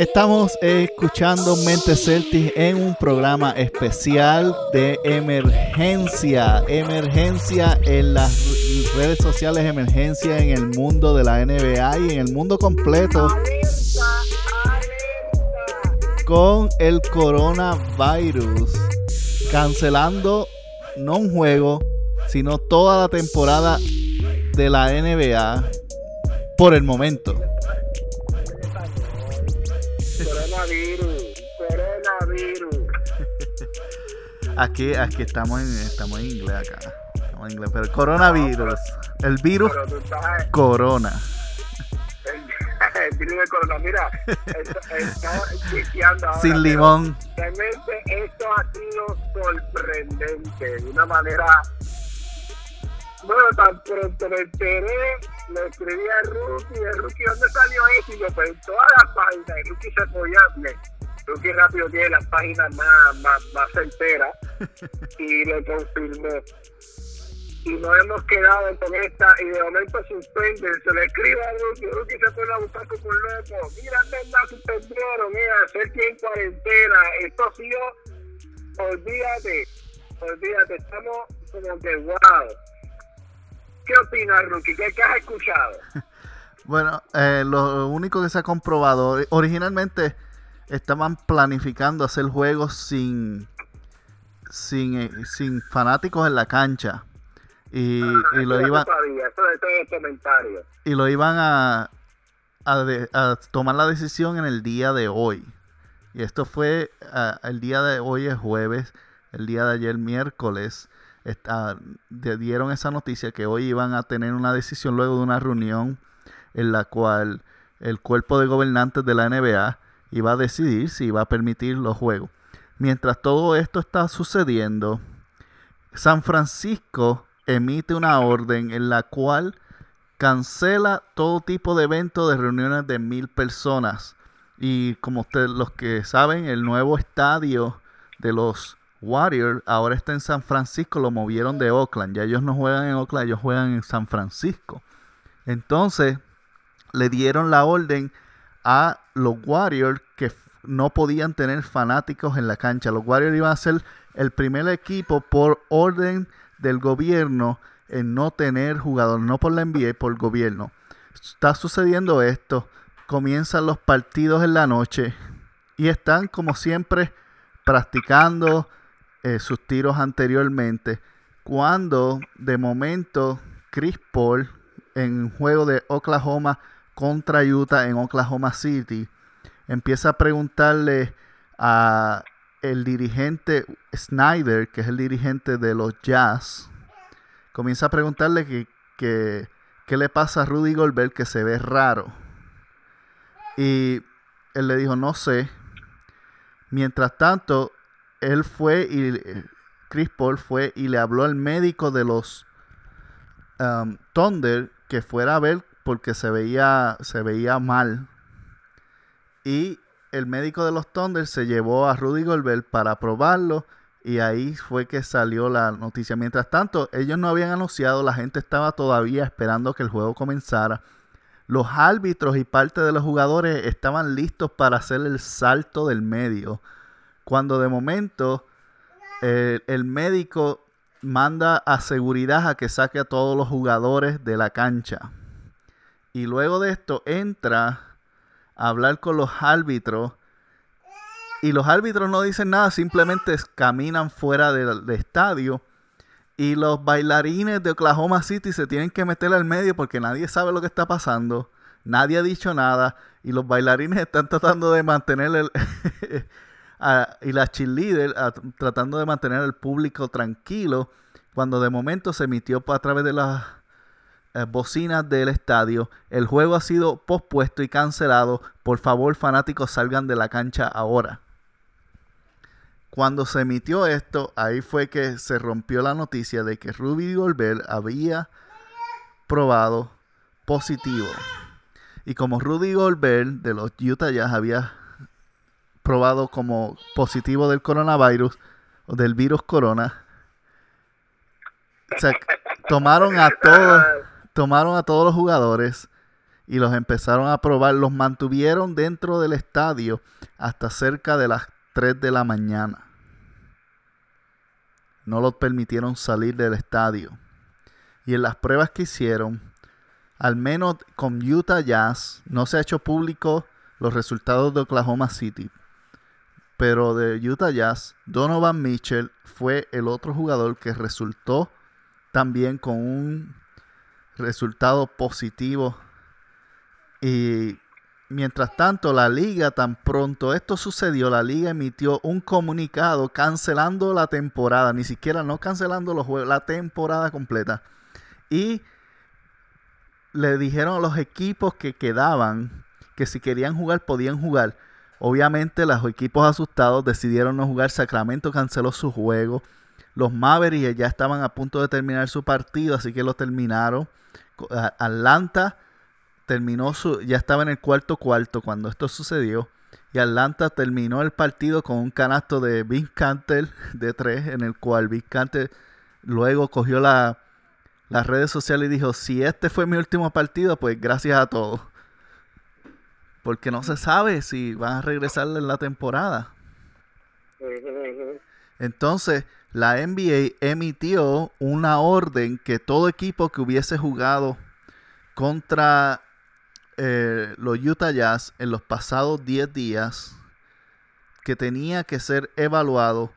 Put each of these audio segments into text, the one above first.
Estamos escuchando Mente Celtic en un programa especial de emergencia. Emergencia en las redes sociales, emergencia en el mundo de la NBA y en el mundo completo. Con el coronavirus. Cancelando no un juego, sino toda la temporada de la NBA por el momento. Aquí, aquí estamos en, estamos en inglés acá. Estamos en inglés, pero el coronavirus. El virus corona. El, virus de corona. Mira, está ahora. Sin limón. Realmente esto ha sido sorprendente. De una manera. Bueno, tan pronto me enteré, le escribí a Ruki, el Ruki, ¿dónde salió eso? Y yo, pues en todas las páginas, el Ruki se podía, que rápido tiene las páginas más, más, más enteras y lo confirmó. Y nos hemos quedado con esta y de momento suspenden, se le escribe a Ruki, Ruki se pone a buscar como un loco, mira, es verdad, suspendieron, mira, hacer que en cuarentena, esto ha sido, olvídate, olvídate, estamos como que wow. ¿Qué opinas, Ruki? ¿Qué, has escuchado? Bueno, eh, lo único que se ha comprobado, originalmente estaban planificando hacer juegos sin sin, eh, sin fanáticos en la cancha. Y, y lo iban y lo iban a, a, tomar la decisión en el día de hoy. Y esto fue el día de hoy es jueves el día de ayer miércoles. Dieron esa noticia que hoy iban a tener una decisión luego de una reunión en la cual el cuerpo de gobernantes de la NBA y va a decidir si va a permitir los juegos. Mientras todo esto está sucediendo, San Francisco emite una orden en la cual cancela todo tipo de eventos de reuniones de mil personas. Y como ustedes los que saben, el nuevo estadio de los Warriors ahora está en San Francisco, lo movieron de Oakland. Ya ellos no juegan en Oakland, ellos juegan en San Francisco. Entonces, le dieron la orden a los Warriors que no podían tener fanáticos en la cancha. Los Warriors iban a ser el primer equipo por orden del gobierno en no tener jugadores, no por la NBA, por el gobierno. Está sucediendo esto, comienzan los partidos en la noche y están como siempre practicando eh, sus tiros anteriormente. Cuando de momento Chris Paul en juego de Oklahoma contra Utah en Oklahoma City, empieza a preguntarle a el dirigente Snyder, que es el dirigente de los Jazz, comienza a preguntarle que, qué le pasa a Rudy Goldberg que se ve raro. Y él le dijo, no sé. Mientras tanto, él fue y Chris Paul fue y le habló al médico de los um, Thunder que fuera a ver porque se veía, se veía mal. Y el médico de los Thunder se llevó a Rudy Goldberg para probarlo y ahí fue que salió la noticia. Mientras tanto, ellos no habían anunciado, la gente estaba todavía esperando que el juego comenzara. Los árbitros y parte de los jugadores estaban listos para hacer el salto del medio. Cuando de momento eh, el médico manda a seguridad a que saque a todos los jugadores de la cancha. Y luego de esto entra a hablar con los árbitros. Y los árbitros no dicen nada, simplemente caminan fuera del, estadio. Y los bailarines de Oklahoma City se tienen que meter al medio porque nadie sabe lo que está pasando. Nadie ha dicho nada. Y los bailarines están tratando de mantener el. y la cheerleader tratando de mantener al público tranquilo. Cuando de momento se emitió a través de las eh, bocinas del estadio. El juego ha sido pospuesto y cancelado. Por favor, fanáticos, salgan de la cancha ahora. Cuando se emitió esto, ahí fue que se rompió la noticia de que Ruby Goldberg había probado positivo. Y como Rudy Goldberg de los Utah Jazz había probado como positivo del coronavirus o del virus corona, tomaron a todos tomaron a todos los jugadores y los empezaron a probar. Los mantuvieron dentro del estadio hasta cerca de las 3 de la mañana. No los permitieron salir del estadio. Y en las pruebas que hicieron, al menos con Utah Jazz, no se ha hecho público los resultados de Oklahoma City. Pero de Utah Jazz, Donovan Mitchell fue el otro jugador que resultó también con un resultado positivo y mientras tanto, la liga, tan pronto esto sucedió, la liga emitió un comunicado cancelando la temporada, ni siquiera no cancelando los juegos, la temporada completa. Y le dijeron a los equipos que quedaban que si querían jugar podían jugar. Obviamente los equipos asustados decidieron no jugar. Sacramento canceló su juego. Los Mavericks ya estaban a punto de terminar su partido, así que lo terminaron. Atlanta terminó su, ya estaba en el cuarto cuarto cuando esto sucedió. Y Atlanta terminó el partido con un canasto de Vince Canter de tres, en el cual Vince Canter luego cogió la, las redes sociales y dijo, si este fue mi último partido, pues gracias a todos. Porque no se sabe si van a regresar en la temporada. Entonces, la NBA emitió una orden que todo equipo que hubiese jugado contra eh, los Utah Jazz en los pasados 10 días que tenía que ser evaluado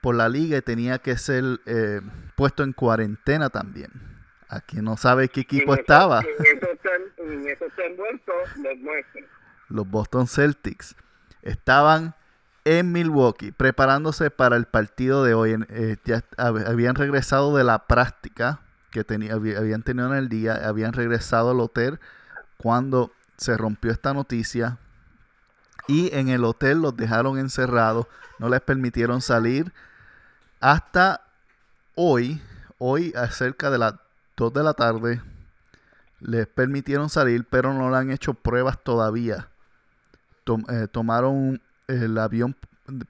por la liga y tenía que ser eh, puesto en cuarentena también. Aquí no sabe qué equipo estaba. los Boston Celtics estaban en Milwaukee preparándose para el partido de hoy. Eh, ya habían regresado de la práctica que habían tenido en el día, habían regresado al hotel cuando se rompió esta noticia y en el hotel los dejaron encerrados, no les permitieron salir hasta hoy, hoy acerca de las 2 de la tarde, les permitieron salir, pero no le han hecho pruebas todavía. Eh, tomaron el avión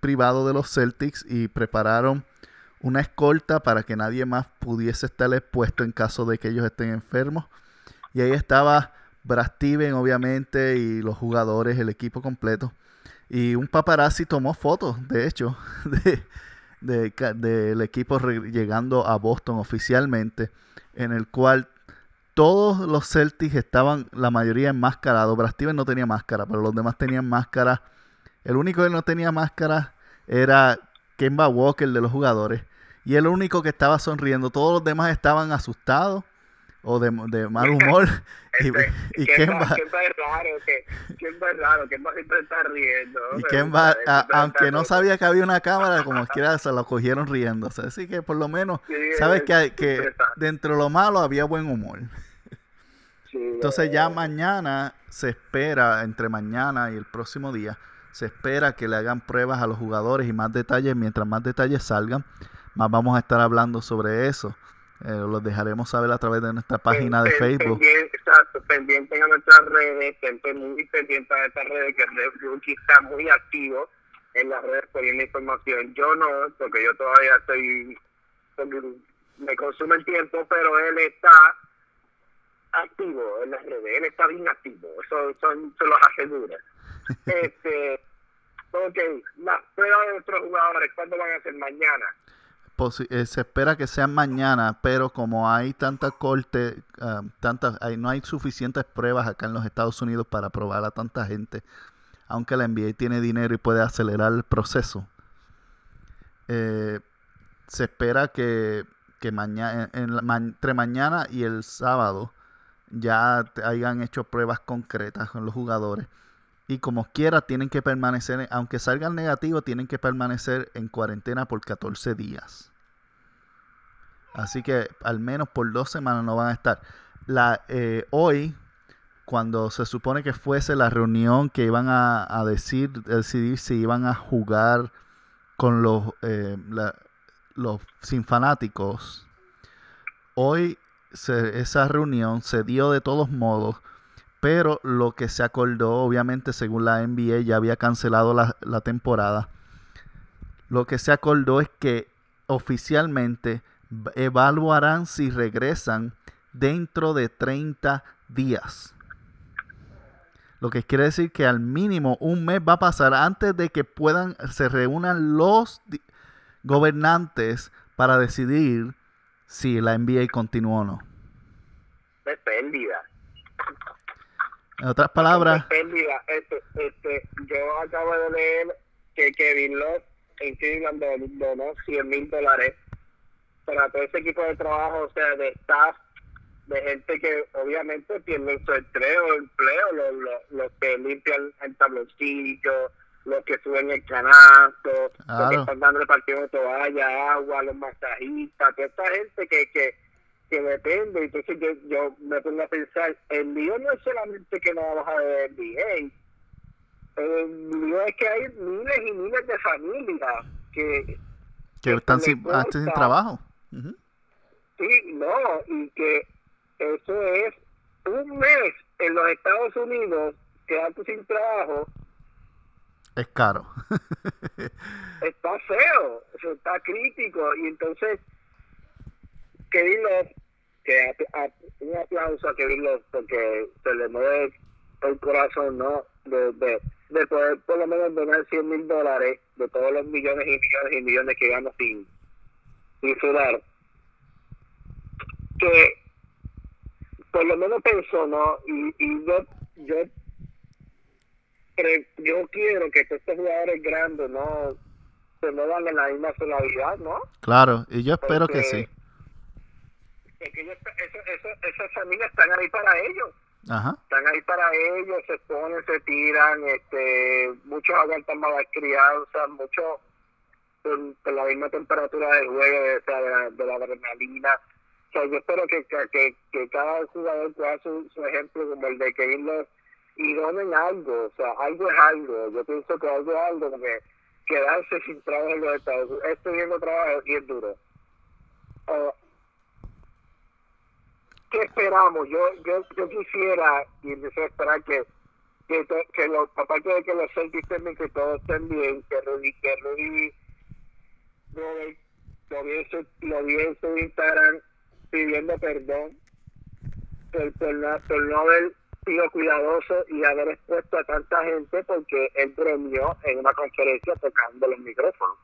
privado de los Celtics y prepararon una escolta para que nadie más pudiese estar expuesto en caso de que ellos estén enfermos. Y ahí estaba Brad Steven, obviamente, y los jugadores, el equipo completo. Y un paparazzi tomó fotos, de hecho, de, del equipo llegando a Boston oficialmente, en el cual todos los Celtics estaban, la mayoría enmascarados. Brad Steven no tenía máscara, pero los demás tenían máscara. El único que no tenía máscara era Kemba Walker de los jugadores. Y el único que estaba sonriendo. Todos los demás estaban asustados o de, de mal humor. y, este, y Kemba, Kemba, es raro, que, Kemba es raro, Kemba siempre está riendo. Y Kemba, aunque no sabía que había una cámara, como quiera se lo cogieron riendo. así que por lo menos, sabes que, que dentro de lo malo había buen humor. Entonces ya mañana se espera, entre mañana y el próximo día, se espera que le hagan pruebas a los jugadores y más detalles, mientras más detalles salgan, más vamos a estar hablando sobre eso. Eh, los dejaremos saber a través de nuestra página de Facebook. exacto, pendientes a nuestras redes, gente muy pendiente a estas redes, que Red está muy activo en las redes poniendo información. Yo no, porque yo todavía estoy, me consume el tiempo, pero él está activo en las redes, él está bien activo, eso, son se los aseguro. Este, ok, las pruebas de nuestros jugadores, ¿cuándo van a ser? Mañana. Eh, se espera que sean mañana, pero como hay tanta corte, ah, tantas, no hay suficientes pruebas acá en los Estados Unidos para probar a tanta gente, aunque la NBA tiene dinero y puede acelerar el proceso. Eh, se espera que, entre mañana y el sábado ya hayan hecho pruebas concretas con los jugadores. Y como quiera, tienen que permanecer, aunque salgan negativos, tienen que permanecer en cuarentena por 14 días. Así que al menos por dos semanas no van a estar. La, eh, hoy, cuando se supone que fuese la reunión que iban a, decir, decidir si iban a jugar con los, eh, los sin fanáticos, hoy esa reunión se dio de todos modos pero lo que se acordó, obviamente, según la NBA, ya había cancelado la, temporada. Lo que se acordó es que oficialmente evaluarán si regresan dentro de 30 días. Lo que quiere decir que al mínimo un mes va a pasar antes de que puedan, se reúnan los gobernantes para decidir si la NBA continúa o no. Es pérdida. En otras palabras. Pérdida. Este, este, yo acabo de leer que Kevin Love en Cleveland donó 100 mil dólares para todo ese equipo de trabajo, o sea, de staff de gente que obviamente tiene su empleo, empleo los, los, que limpian el tabloncillo, los que suben el canasto, los que están dando repartiendo toalla, agua, los masajistas, toda esta gente que, que, que depende. Entonces yo, yo me pongo a pensar, el lío no es solamente que no vamos a ver NBA, el lío es que hay miles y miles de familias que, que, están sin, ah, sin trabajo. Sí, no, y que eso es un mes en los Estados Unidos quedarte sin trabajo. Es caro. está feo, eso está crítico. Y entonces, Kevin Love, que un aplauso a Kevin Love porque se le mueve el corazón, ¿no? De, de, de poder por lo menos donar 100 mil dólares de todos los millones y millones y millones que gana sin, sin sudar. Que por lo menos pensó, ¿no? Y, y yo, yo, yo quiero que estos jugadores grandes, ¿no? Se muevan en la misma sonoridad, ¿no? Claro, y yo espero que sí. Porque ellos, eso, eso, esas familias están ahí para ellos. Ajá. Están ahí para ellos, se ponen, se tiran, este, muchos aguantan malas crianzas, muchos con, la misma temperatura del juego, de, de, la, de la adrenalina yo espero que, que, que, cada jugador pueda su, su ejemplo como el de Kevin Love y donen algo, o sea, algo es algo. Yo pienso que algo es algo, porque quedarse sin trabajo en los Estados Unidos, estoy viendo trabajo y es duro. Uh, ¿Qué esperamos? Yo, yo, yo quisiera y deseo esperar que que, los, aparte de que los Celtics estén que todos estén bien, que Rudy, que Rudy lo vi en su Instagram pidiendo perdón por, por, por no haber sido cuidadoso y haber expuesto a tanta gente porque él bromeó en una conferencia tocando los micrófonos.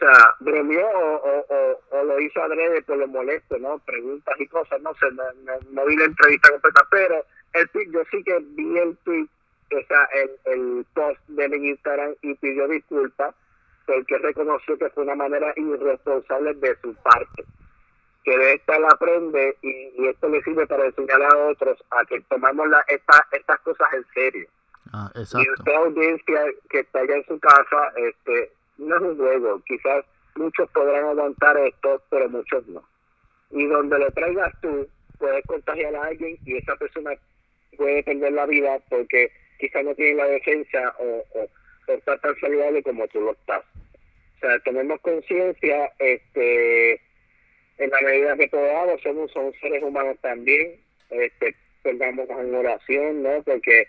Sea, bromeó o, o, o, lo hizo adrede por lo molesto, ¿no? Preguntas y cosas, no sé, no, no, vi la entrevista completa, pero el yo sí que vi el tweet, o sea, el, el post de Instagram y pidió disculpas porque reconoció que fue una manera irresponsable de su parte. Que de esta la aprende y, esto le sirve para enseñar a otros a que tomamos la, esta, estas cosas en serio. Ah, exacto. Y usted audiencia que está allá en su casa, este, no es un juego. Quizás muchos podrán aguantar esto, pero muchos no. Y donde lo traigas tú, puedes contagiar a alguien y esa persona puede perder la vida porque quizás no tiene la defensa o, o, o está tan saludable como tú lo estás. O sea, tenemos conciencia, este, en la medida que podamos, somos, somos seres humanos también, este, pongamos en oración, ¿no? Porque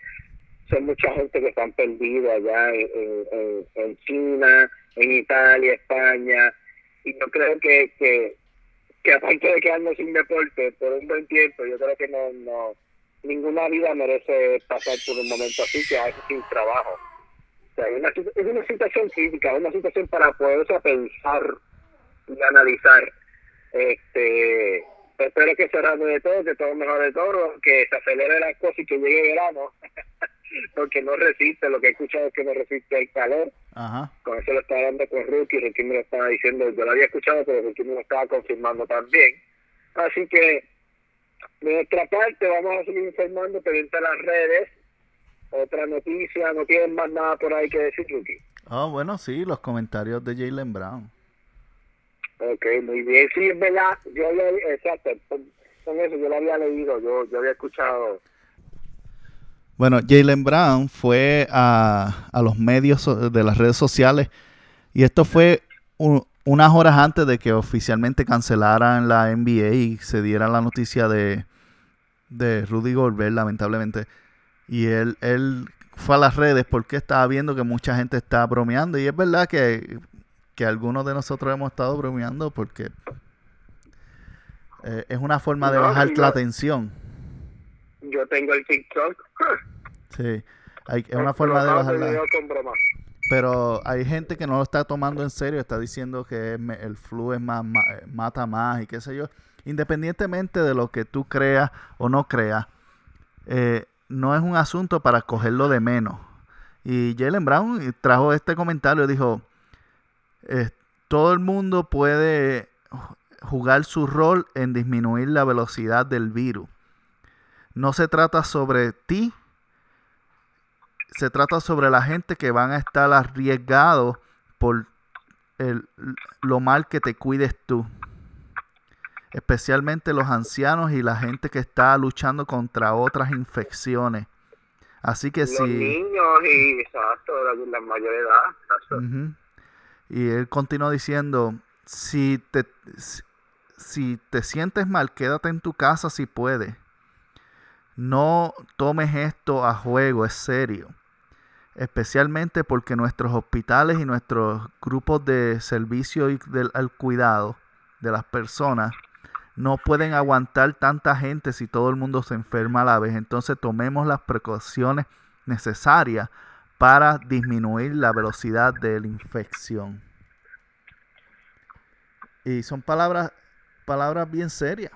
son mucha gente que están perdida allá en, en, China, en Italia, España, y yo creo que, que, que aparte de quedarnos sin deporte por un buen tiempo, yo creo que no, no ninguna vida merece pasar por un momento así, que hay sin trabajo es una situación crítica, una situación para poderse pensar y analizar. Este, espero que se de todo, que todo mejor de todo, que se acelere las cosas y que llegue verano, porque no resiste, lo que he escuchado es que no resiste el calor. Con eso lo estaba hablando con Ricky, Ricky me lo estaba diciendo, yo lo había escuchado, pero Ricky me lo estaba confirmando también. Así que, de nuestra parte, vamos a seguir informando, pendiente a las redes, otra noticia, no tienen más nada por ahí que decir, Yuki. Ah, bueno, sí, los comentarios de Jalen Brown. Ok, muy bien, sí, es verdad, yo había, exacto, con, eso yo lo había leído, yo, yo había escuchado. Bueno, Jalen Brown fue a, a los medios de las redes sociales y esto fue unas horas antes de que oficialmente cancelaran la NBA y se diera la noticia de, de Rudy Gobert, lamentablemente. Y él, él fue a las redes porque estaba viendo que mucha gente estaba bromeando. Y es verdad que, algunos de nosotros hemos estado bromeando porque eh, es una forma de bajar la tensión. Yo tengo el TikTok. Sí, hay, es una forma de Explotado bajar video con broma. Pero hay gente que no lo está tomando en serio, está diciendo que el flu es más, eh, mata más y qué sé yo. Independientemente de lo que tú creas o no creas, eh, no es un asunto para cogerlo de menos. Y Jalen Brown trajo este comentario, dijo, eh, todo el mundo puede jugar su rol en disminuir la velocidad del virus. No se trata sobre ti, se trata sobre la gente que van a estar arriesgados por el- lo mal que te cuides tú. Especialmente los ancianos y la gente que está luchando contra otras infecciones. Así que Los si... niños y, exacto, la, la mayor edad. Y él continuó diciendo, si te, si, si te sientes mal, quédate en tu casa si puedes. No tomes esto a juego, es serio. Especialmente porque nuestros hospitales y nuestros grupos de servicio y del, al cuidado de las personas no pueden aguantar tanta gente si todo el mundo se enferma a la vez. Entonces tomemos las precauciones necesarias para disminuir la velocidad de la infección. Y son palabras, palabras bien serias.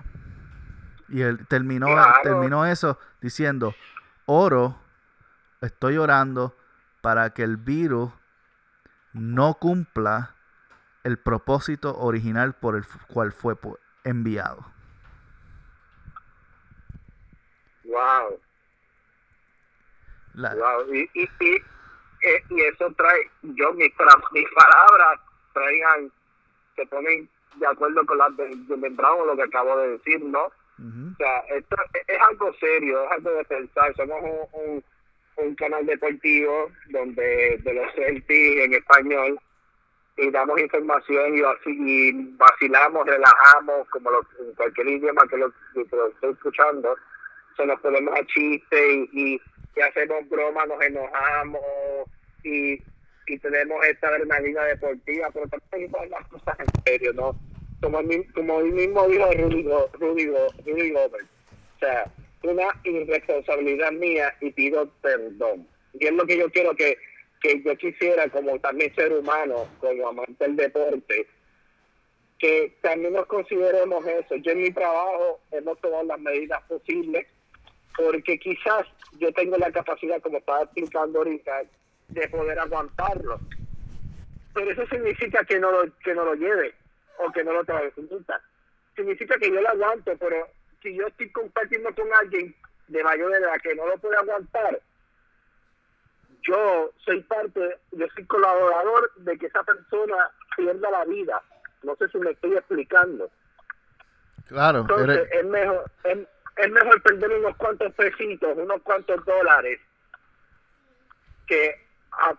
Y él terminó, Claro. terminó eso diciendo, oro, estoy orando para que el virus no cumpla el propósito original por el cual fue pu- enviado. Wow, La- wow. Y, y, y, eh, y eso trae, yo mis, mis palabras traigan, se ponen de acuerdo con las de, de Brown, lo que acabo de decir, ¿no? O sea, esto es, algo serio, es algo de pensar. Somos un, canal deportivo donde de los Celtics en español y damos información y, vaci- y vacilamos, relajamos, como lo, en cualquier idioma que lo, que estoy escuchando. Se nos ponemos a chiste y, y, hacemos bromas, nos enojamos y, tenemos esta adrenalina deportiva, pero también poner las cosas en serio, ¿no? Como, mi- como el mismo dijo Rudy, Rudy, Rudy Gobert. O sea, una irresponsabilidad mía y pido perdón. Y es lo que yo quiero que, que yo quisiera, como también ser humano, como amante del deporte, que también nos consideremos eso. Yo en mi trabajo hemos tomado las medidas posibles porque quizás yo tengo la capacidad, como estaba explicando ahorita, de poder aguantarlo. Pero eso significa que no lo, que no lo lleve o que no lo transmita. Significa que yo lo aguanto, pero si yo estoy compartiendo con alguien de mayor edad que no lo puede aguantar, yo soy parte, yo soy colaborador de que esa persona pierda la vida. No sé si me estoy explicando. Claro, Entonces eres- es mejor es, es mejor perder unos cuantos pesitos, unos cuantos dólares que a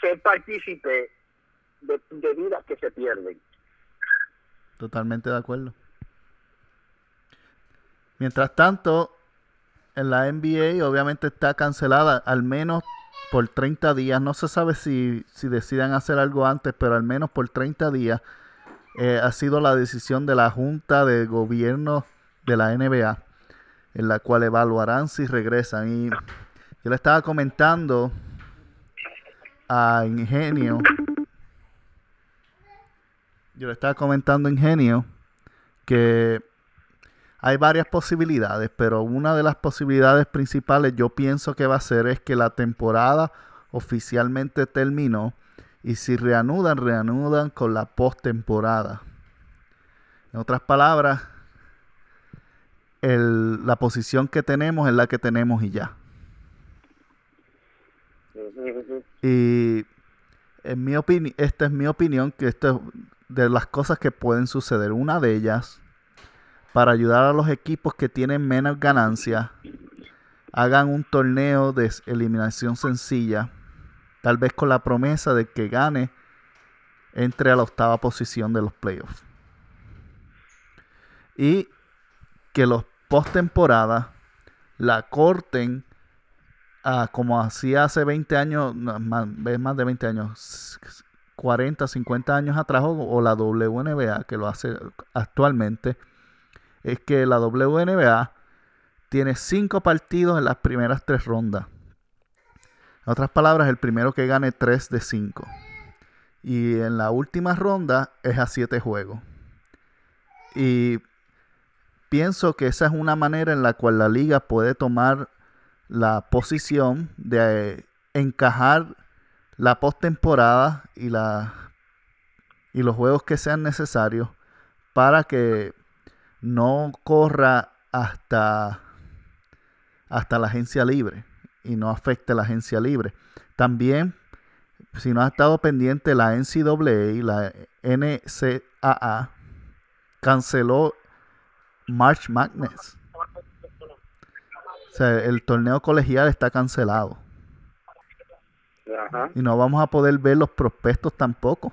ser partícipe de, de vidas que se pierden. Totalmente de acuerdo. Mientras tanto, en la NBA obviamente está cancelada al menos por 30 días. No se sabe si, si decidan hacer algo antes, pero al menos por 30 días eh, ha sido la decisión de la Junta de Gobierno de la NBA, en la cual evaluarán si regresan. Y yo le estaba comentando a Ingenio. Yo le estaba comentando Ingenio que hay varias posibilidades, pero una de las posibilidades principales yo pienso que va a ser es que la temporada oficialmente terminó y si reanudan, reanudan con la postemporada. En otras palabras, el- la posición que tenemos es la que tenemos y ya. Y en mi opinión, esta es mi opinión, que esto es de las cosas que pueden suceder. Una de ellas, para ayudar a los equipos que tienen menos ganancias, hagan un torneo de eliminación sencilla, tal vez con la promesa de que gane entre a la octava posición de los playoffs. Y que los postemporadas la corten a como hacía hace 20 años, más, más de 20 años, 40, 50 años atrás, o, o la WNBA, que lo hace actualmente, es que la WNBA tiene cinco partidos en las primeras tres rondas. En otras palabras, el primero que gane tres de cinco. Y en la última ronda es a siete juegos. Y pienso que esa es una manera en la cual la liga puede tomar la posición de encajar la postemporada y la y los juegos que sean necesarios para que no corra hasta hasta la agencia libre y no afecte la agencia libre. También si no ha estado pendiente la NCAA la NCAA canceló March Madness. O sea, el torneo colegial está cancelado. Y no vamos a poder ver los prospectos tampoco.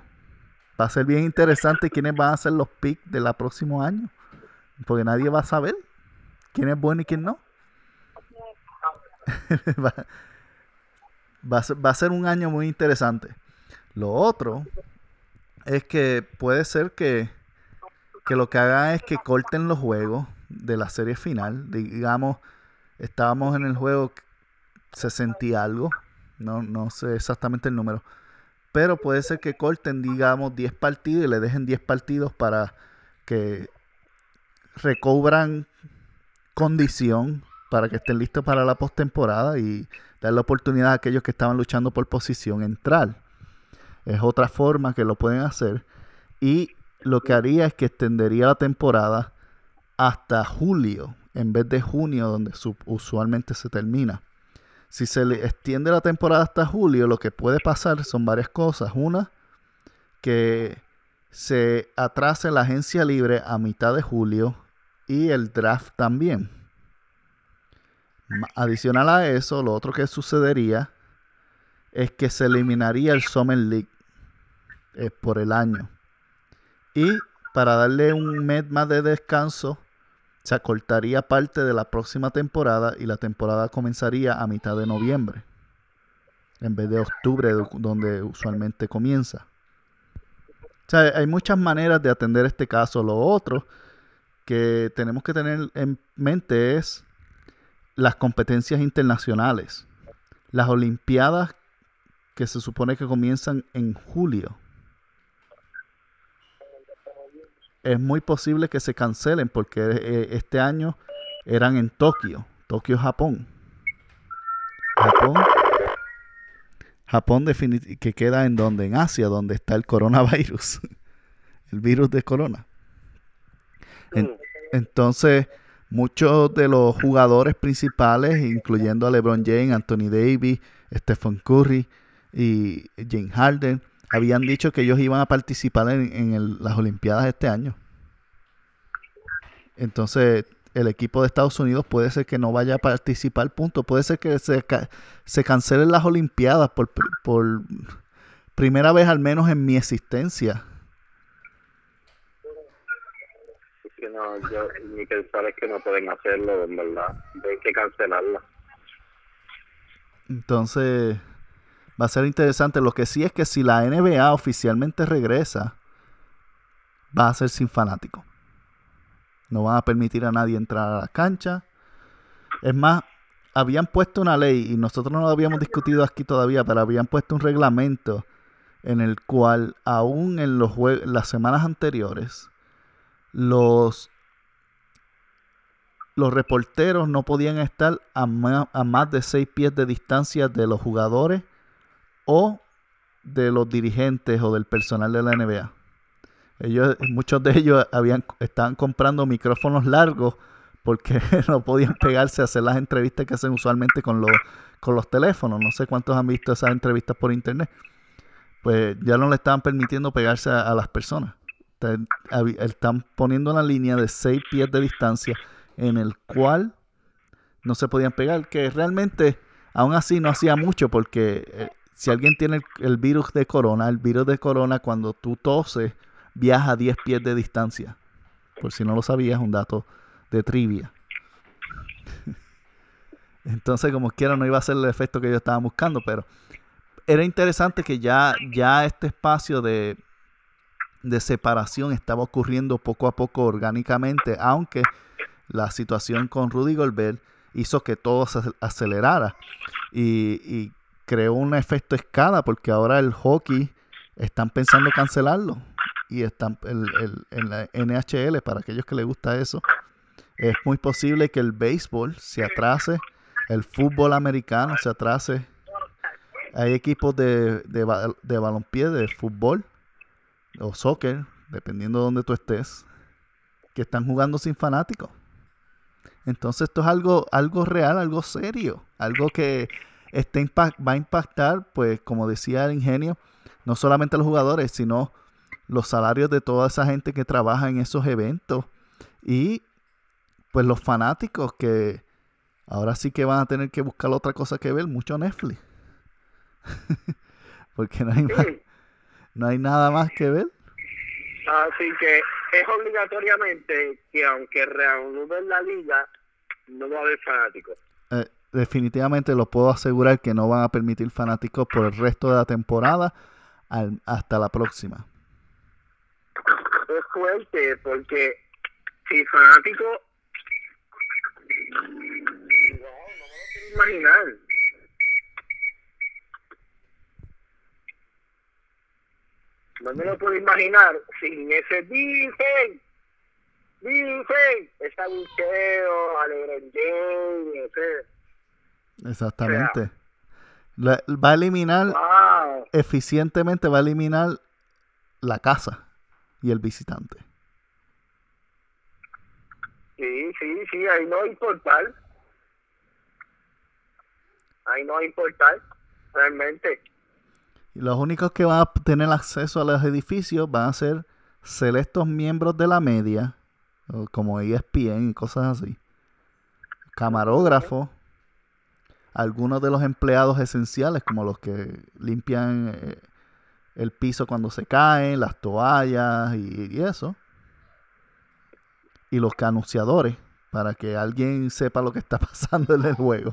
Va a ser bien interesante quiénes van a ser los picks del próximo año. Porque nadie va a saber quién es bueno y quién no. va, va a ser un año muy interesante. Lo otro es que puede ser que que lo que hagan es que corten los juegos de la serie final. Digamos, estábamos en el juego 60 y algo, no, no sé exactamente el número, pero puede ser que corten, digamos, 10 partidos y le dejen 10 partidos para que recobran condición para que estén listos para la postemporada y dar la oportunidad a aquellos que estaban luchando por posición entrar. Es otra forma que lo pueden hacer. Y lo que haría es que extendería la temporada hasta julio en vez de junio donde usualmente se termina. Si se le extiende la temporada hasta julio, lo que puede pasar son varias cosas. Una, que se atrase la agencia libre a mitad de julio y el draft también. Adicional a eso, lo otro que sucedería es que se eliminaría el Summer League eh, por el año. Y para darle un mes más de descanso, se acortaría parte de la próxima temporada y la temporada comenzaría a mitad de noviembre, en vez de octubre, donde usualmente comienza. O sea, hay muchas maneras de atender este caso. Lo otro que tenemos que tener en mente es las competencias internacionales. Las Olimpiadas que se supone que comienzan en julio es muy posible que se cancelen porque eh, este año eran en Tokio, Tokio, Japón. Japón, Japón que queda en donde, en Asia, donde está el coronavirus, el virus de corona. entonces, muchos de los jugadores principales, incluyendo a LeBron James, Anthony Davis, Stephen Curry y James Harden, habían dicho que ellos iban a participar en, las Olimpiadas este año. Entonces, el equipo de Estados Unidos puede ser que no vaya a participar, punto. Puede ser que se, se cancelen las Olimpiadas por, por primera vez, al menos en mi existencia. no, yo, ni pensar es que no pueden hacerlo, en verdad. Hay que cancelarla. Entonces, va a ser interesante. Lo que sí es que si la NBA oficialmente regresa, va a ser sin fanático. No van a permitir a nadie entrar a la cancha. Es más, habían puesto una ley, y nosotros no lo habíamos discutido aquí todavía, pero habían puesto un reglamento en el cual, aún en los las semanas anteriores, los, los reporteros no podían estar a, a más de seis pies de distancia de los jugadores o de los dirigentes o del personal de la NBA. Ellos, muchos de ellos habían, estaban comprando micrófonos largos porque no podían pegarse a hacer las entrevistas que hacen usualmente con los, con los teléfonos. No sé cuántos han visto esas entrevistas por internet. Pues ya no le estaban permitiendo pegarse a, las personas. Están poniendo una línea de seis pies de distancia en el cual no se podían pegar, que realmente aún así no hacía mucho porque eh, si alguien tiene el, virus de corona, el virus de corona cuando tú toses viaja a 10 pies de distancia. Por si no lo sabías, un dato de trivia. Entonces, como quiera, no iba a ser el efecto que yo estaba buscando, pero era interesante que ya, ya este espacio de, de separación estaba ocurriendo poco a poco orgánicamente, aunque la situación con Rudy Goldberg hizo que todo se acelerara y, y creó un efecto escala porque ahora el hockey están pensando cancelarlo. Y están el, el, en la NHL para aquellos que les gusta eso es muy posible que el béisbol se atrase el fútbol americano se atrase. Hay equipos de, de, de balompié de fútbol o soccer dependiendo de donde tú estés que están jugando sin fanáticos. Entonces esto es algo algo real algo serio algo que este va a impactar pues como decía el ingenio no solamente los jugadores, sino los salarios de toda esa gente que trabaja en esos eventos y pues los fanáticos que ahora sí que van a tener que buscar otra cosa que ver, mucho Netflix. Porque no hay, no hay nada más que ver. Así que es obligatoriamente que aunque reanuden la liga, no va a haber fanáticos. Eh, definitivamente lo puedo asegurar que no van a permitir fanáticos por el resto de la temporada hasta la próxima. Es fuerte porque si fanático no, no me lo quiero imaginar. No me lo puedo imaginar sin ese dicen, dicen, ese bucheo, alegre. Exactamente va a eliminar eficientemente, va a eliminar la casa y el visitante. Sí, sí, sí, ahí no hay portal. Ahí no hay portal, realmente. Y los únicos que van a tener acceso a los edificios van a ser selectos miembros de la media, como ESPN y cosas así. Camarógrafo algunos de los empleados esenciales, como los que limpian eh, el piso cuando se caen, las toallas y, eso. Y los anunciadores, para que alguien sepa lo que está pasando en el juego.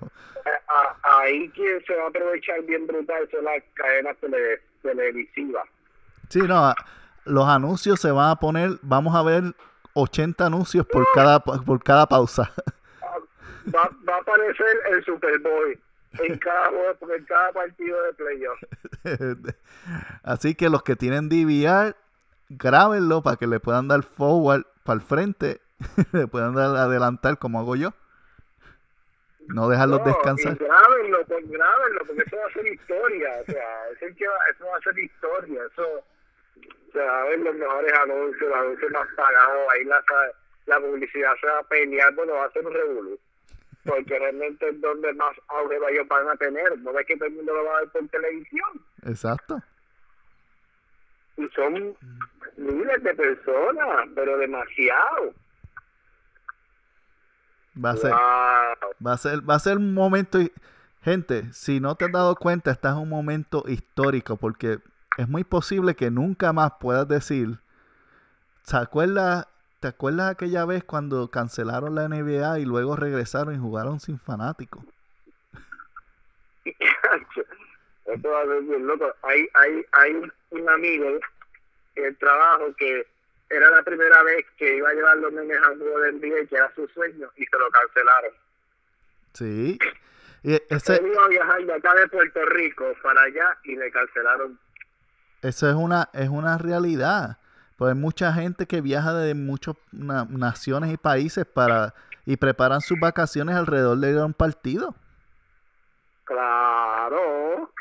Ahí quien se va a aprovechar bien brutal son las cadenas televisivas. Sí, no, los anuncios se van a poner, vamos a ver 80 anuncios por cada, por cada pausa. va, va a aparecer el Super Bowl en cada, en cada partido de playoff. Así que los que tienen DVR, grábenlo para que le puedan dar forward para el frente, le puedan dar adelantar como hago yo. No dejarlos descansar. grábenlo, pues grábenlo, porque eso va a ser historia. O sea, eso, eso va a ser historia. Eso, o sea, a ver los mejores anuncios, los anuncios más pagados, ahí la, la publicidad se va a pelear, bueno, va a ser un revolución porque realmente es donde más auge ellos van a tener. No ves que todo el mundo lo va a ver por televisión. Exacto. Y son miles de personas, pero demasiado. Va a ser, va a ser, va a ser un momento, gente, si no te has dado cuenta, estás en un momento histórico, porque es muy posible que nunca más puedas decir, ¿se acuerda ¿Te acuerdas aquella vez cuando cancelaron la NBA y luego regresaron y jugaron sin fanáticos? Esto va a ser bien loco. Hay, hay, hay un amigo en el trabajo que era la primera vez que iba a llevar los nenes a un juego de NBA, que era su sueño, y se lo cancelaron. Sí. Y ese... Él iba a viajar de acá de Puerto Rico para allá y le cancelaron. Eso es una, es una realidad. Pues hay mucha gente que viaja de muchas naciones y países para y preparan sus vacaciones alrededor de un partido. Claro,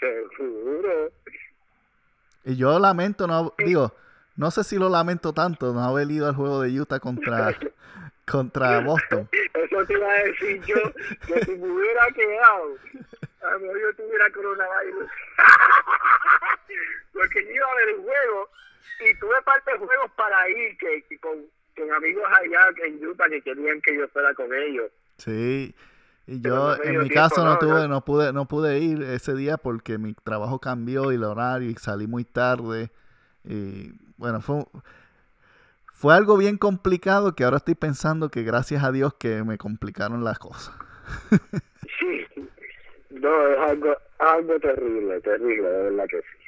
seguro. Y yo lamento, no digo, no sé si lo lamento tanto, no haber ido al juego de Utah contra, contra Boston. Eso te iba a decir yo, que si me hubiera quedado, a mejor yo tuviera coronavirus. Porque yo iba a ver el juego y tuve parte de juegos para ir que, con, amigos allá en Utah que querían que yo fuera con ellos. Sí. Y yo en mi caso no, tuve, no pude, no pude ir ese día porque mi trabajo cambió y el horario y salí muy tarde. Y bueno, fue, fue algo bien complicado que ahora estoy pensando que gracias a Dios que me complicaron las cosas. sí, no, es algo, algo terrible, terrible, de verdad que sí.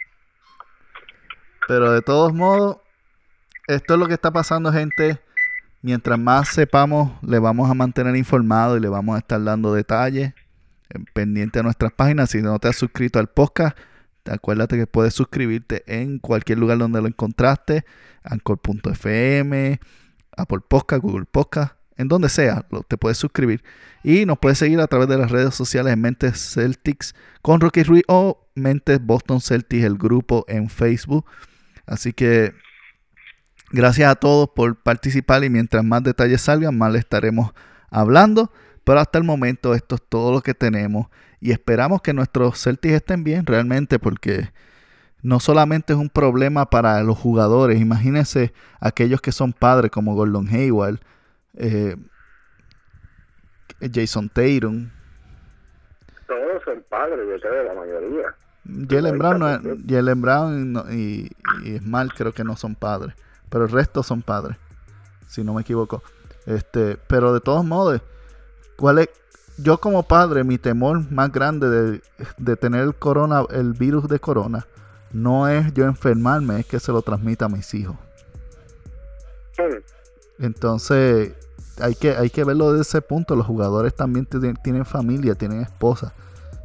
Pero de todos modos, esto es lo que está pasando, gente. mientras más sepamos, le vamos a mantener informado y le vamos a estar dando detalles eh, pendiente a nuestras páginas. Si no te has suscrito al podcast, acuérdate que puedes suscribirte en cualquier lugar donde lo encontraste, anchor.fm, Apple Podcast, Google Podcast, en donde sea, te puedes suscribir. Y nos puedes seguir a través de las redes sociales en Mentes Celtics con Rocky Ruiz o Mentes Boston Celtics, el grupo en Facebook. Así que gracias a todos por participar y mientras más detalles salgan, más le estaremos hablando. Pero hasta el momento esto es todo lo que tenemos y esperamos que nuestros Celtics estén bien realmente porque no solamente es un problema para los jugadores, imagínense aquellos que son padres como Gordon Hayward, eh, Jason Tatum. Todos son padres, yo creo, la mayoría. Jalen Brown, Brown y, y Smart creo que no son padres, pero el resto son padres, si no me equivoco. Este, pero de todos modos, ¿cuál es? Yo como padre, mi temor más grande de, de tener el corona, el virus de corona, no es yo enfermarme, es que se lo transmita a mis hijos. Entonces, hay que, hay que verlo desde ese punto. Los jugadores también tienen, familia, tienen esposa.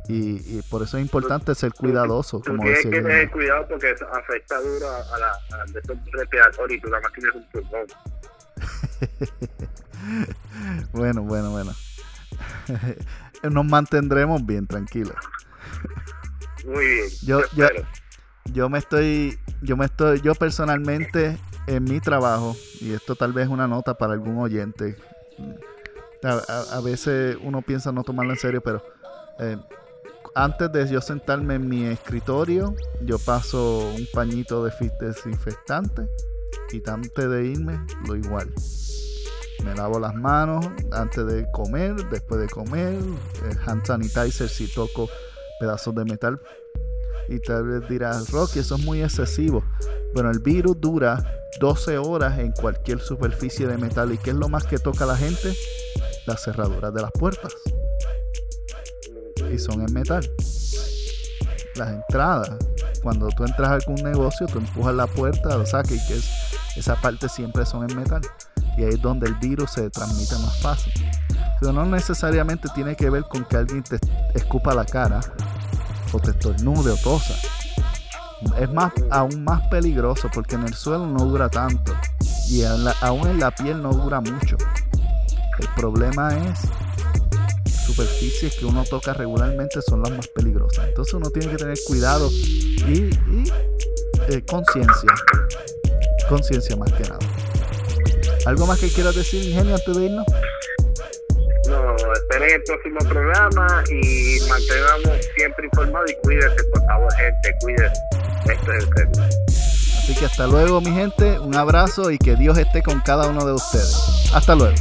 Y, por eso es importante ser cuidadoso. como tienes que tener cuidado porque afecta duro a la, al respiratorio y tú nada más tienes un pulmón. bueno, bueno, bueno. Nos mantendremos bien, tranquilos. Muy bien. Yo, yo, yo me estoy, yo me estoy, yo personalmente en mi trabajo, y esto tal vez es una nota para algún oyente, a, veces uno piensa no tomarlo en serio, pero eh, antes de yo sentarme en mi escritorio, yo paso un pañito de desinfectante y antes de irme, lo igual. Me lavo las manos antes de comer, después de comer, eh, hand sanitizer si toco pedazos de metal. Y tal vez dirás, Rocky, eso es muy excesivo. Bueno, el virus dura 12 horas en cualquier superficie de metal. ¿Y qué es lo más que toca a la gente? Las cerraduras de las puertas. Y son en metal. Las entradas. Cuando tú entras a algún negocio, tú empujas la puerta, o sea, que, es, esa parte siempre son en metal. Y ahí es donde el virus se transmite más fácil. Pero no necesariamente tiene que ver con que alguien te escupa la cara o te estornude o tosa es más, aún más peligroso porque en el suelo no dura tanto y aún en la piel no dura mucho. El problema es superficies que uno toca regularmente son las más peligrosas. Entonces uno tiene que tener cuidado y, eh, conciencia. Conciencia más que nada. ¿Algo más que quieras decir, Ingenio, antes de irnos? No, esperen el próximo programa y mantengamos siempre informados y cuídense, por favor, gente, cuídense. Así que hasta luego mi gente, un abrazo y que Dios esté con cada uno de ustedes. Hasta luego.